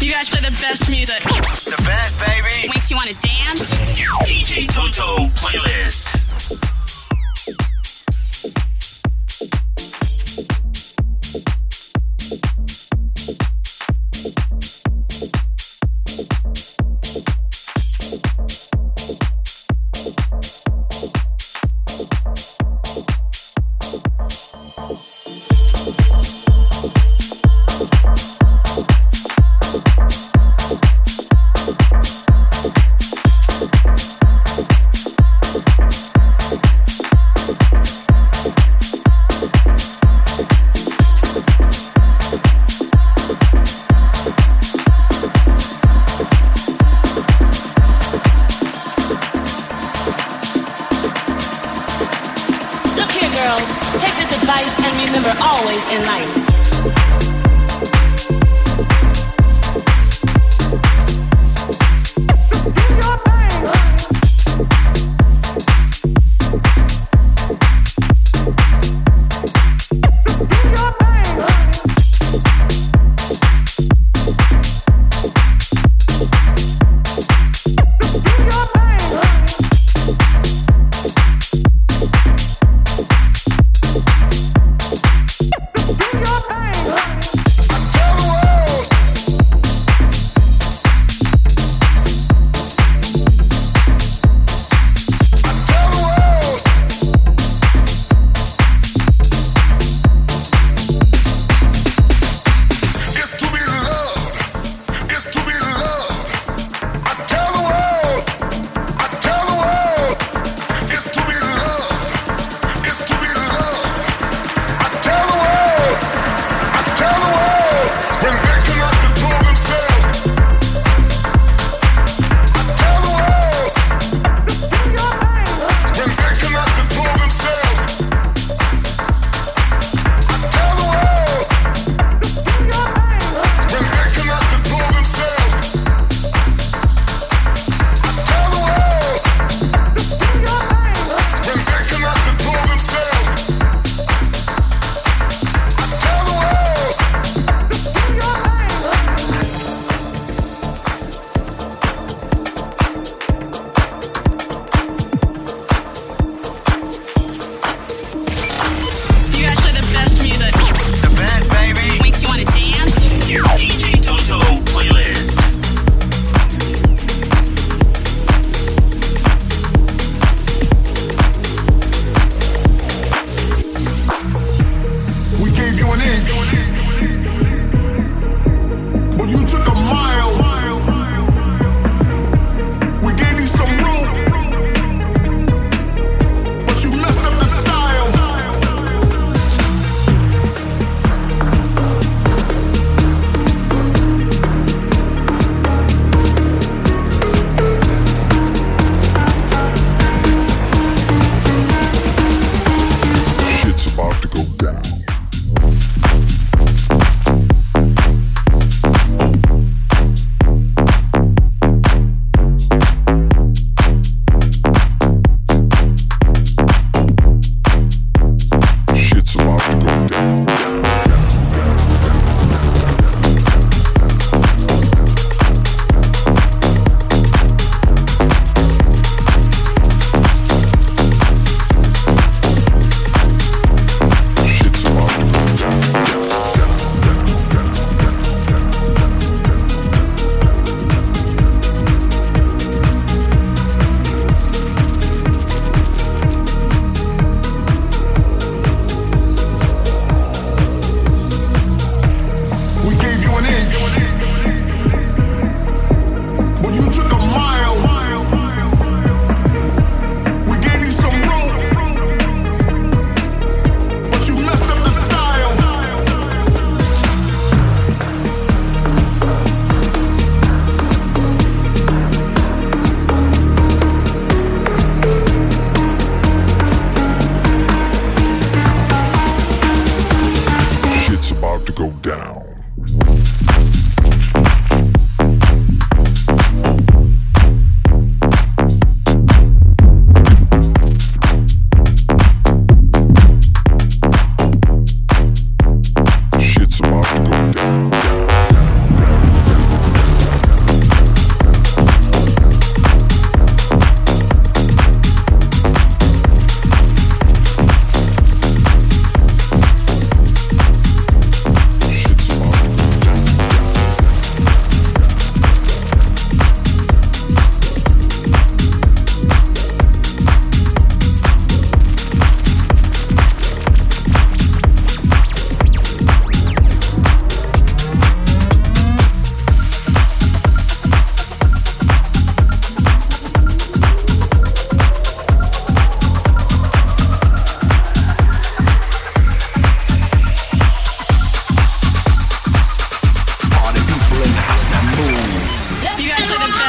You guys play the best music. The best, baby. Makes you want to dance. DJ Toto playlist.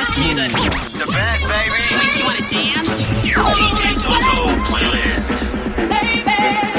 best music. The best, baby. Makes you want to dance. Your DJ Toto playlist. Baby.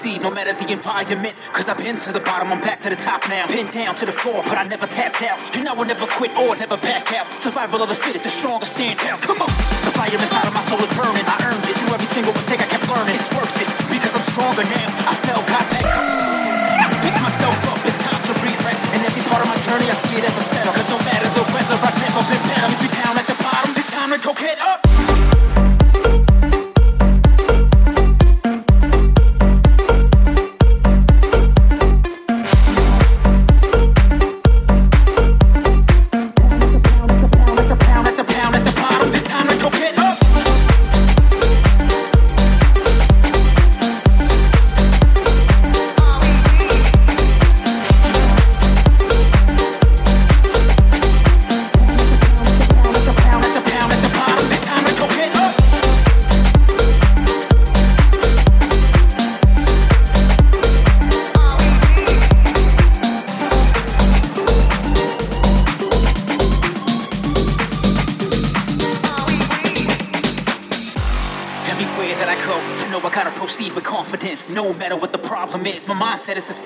Succeed, no matter the environment. Cause I've been to the bottom, I'm back to the top now. Pinned down to the floor, but I never tapped out. And I will never quit or never back out. Survival of the fittest, the strongest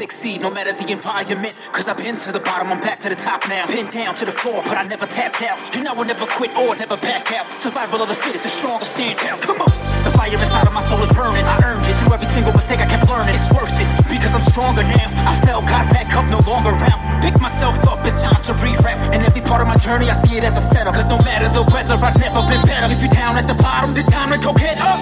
succeed, no matter the environment. Cause I've been to the bottom, I'm back to the top now. Pinned down to the floor, but I never tapped out. And I will never quit or never back out. Survival of the fittest, the strongest stand out. Come on! The fire inside of my soul is burning. I earned it through every single mistake I kept learning. It's worth it because I'm stronger now. I fell, got back up, no longer out. Pick myself up, it's time to rewrap. And every part of my journey, I see it as a setup. Cause no matter the weather, I've never been better. If you're down at the bottom, it's time to go get up.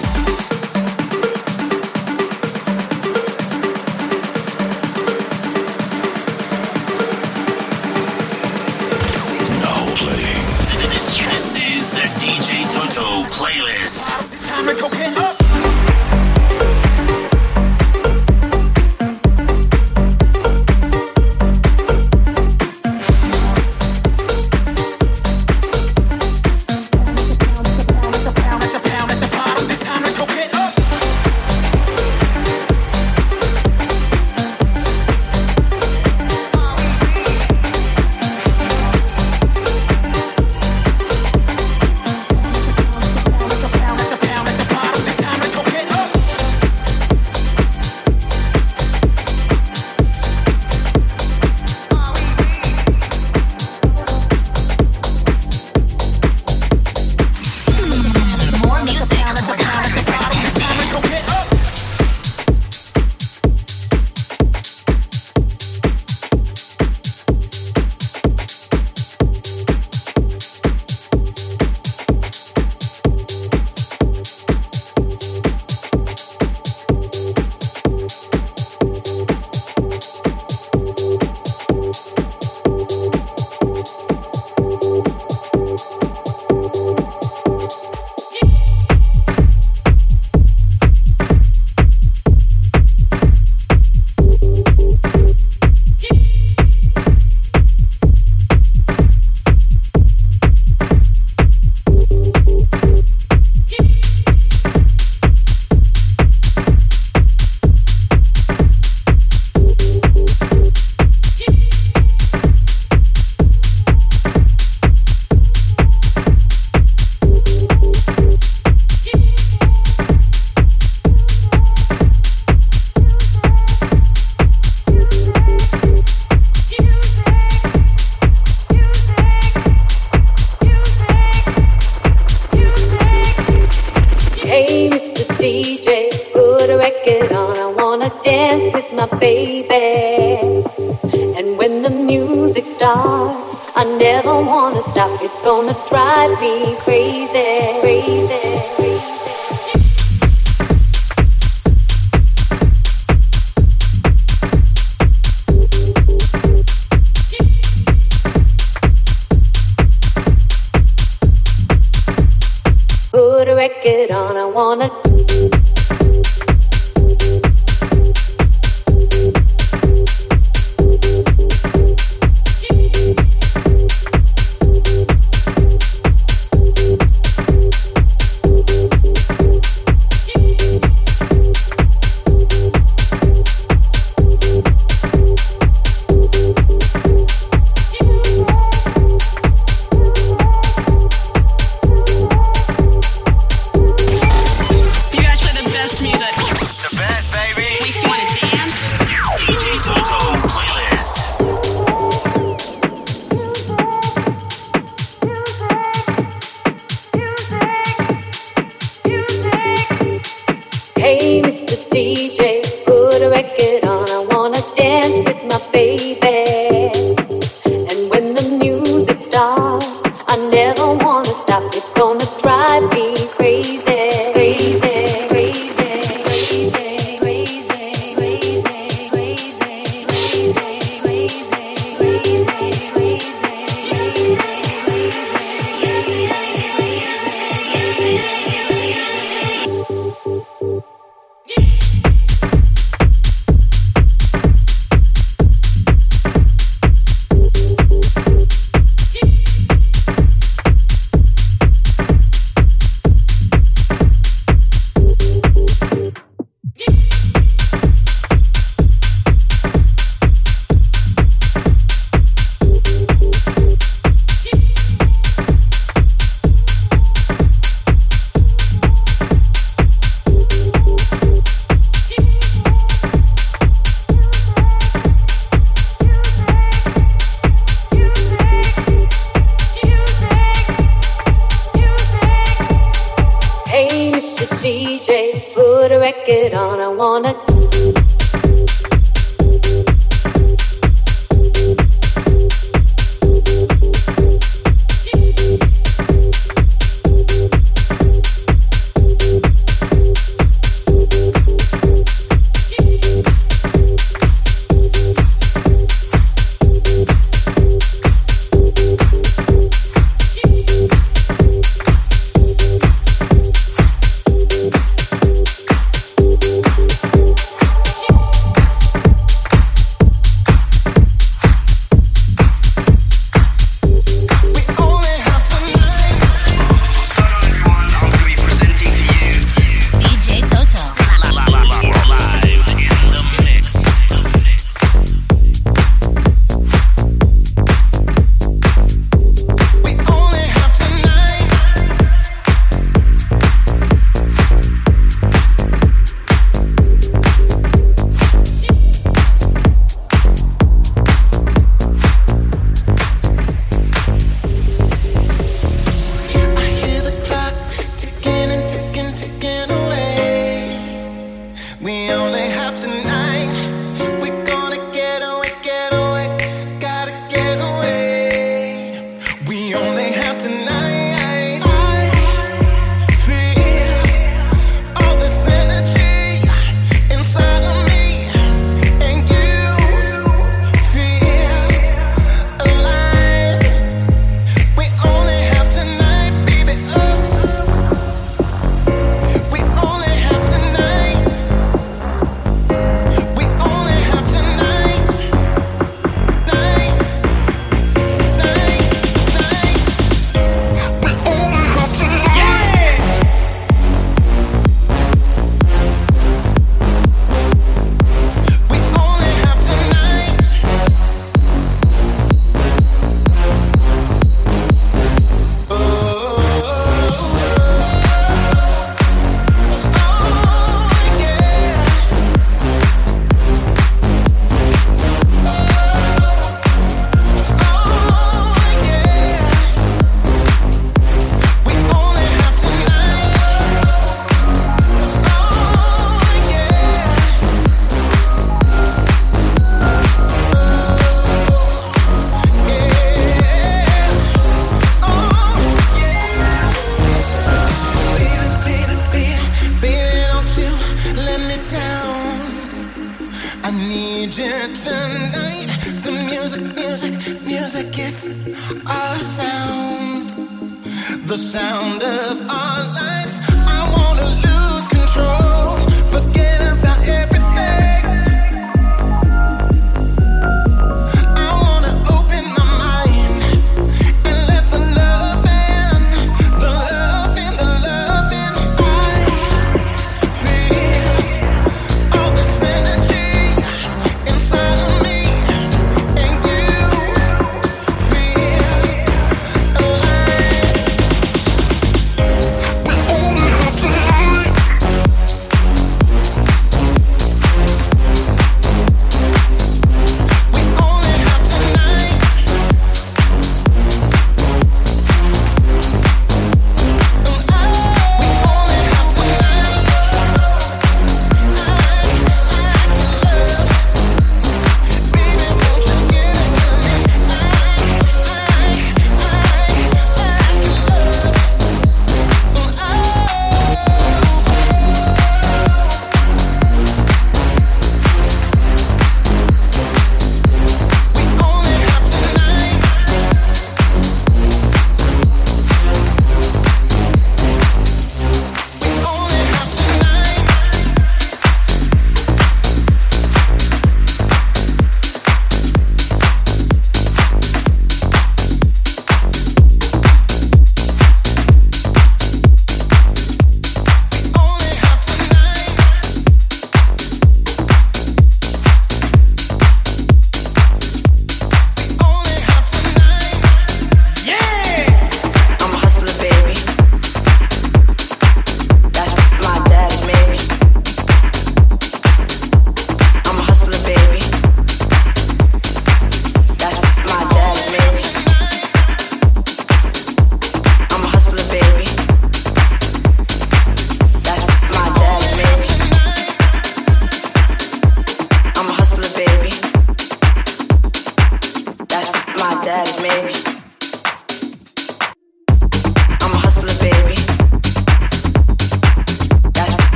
DJ, put a record on, I wanna.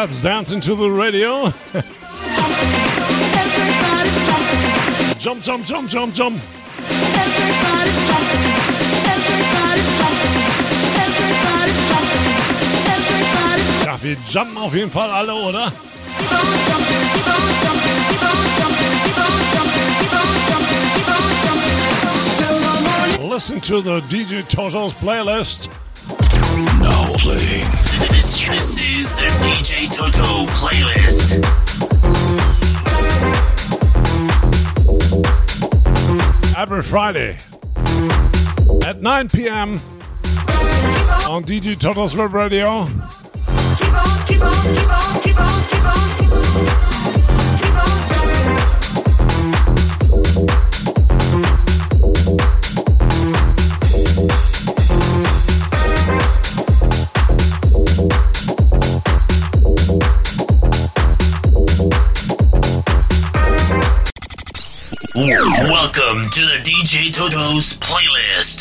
Let's dance into the radio. jump, jump, jump, jump, jump. Ja, wir jumpen auf jeden Fall alle, oder? Listen to the DJ Toto's playlist. Now playing. This, this is the DJ Toto playlist. Every Friday at 9 p.m. on DJ Toto's Web Radio. Welcome to the DJ Toto's playlist.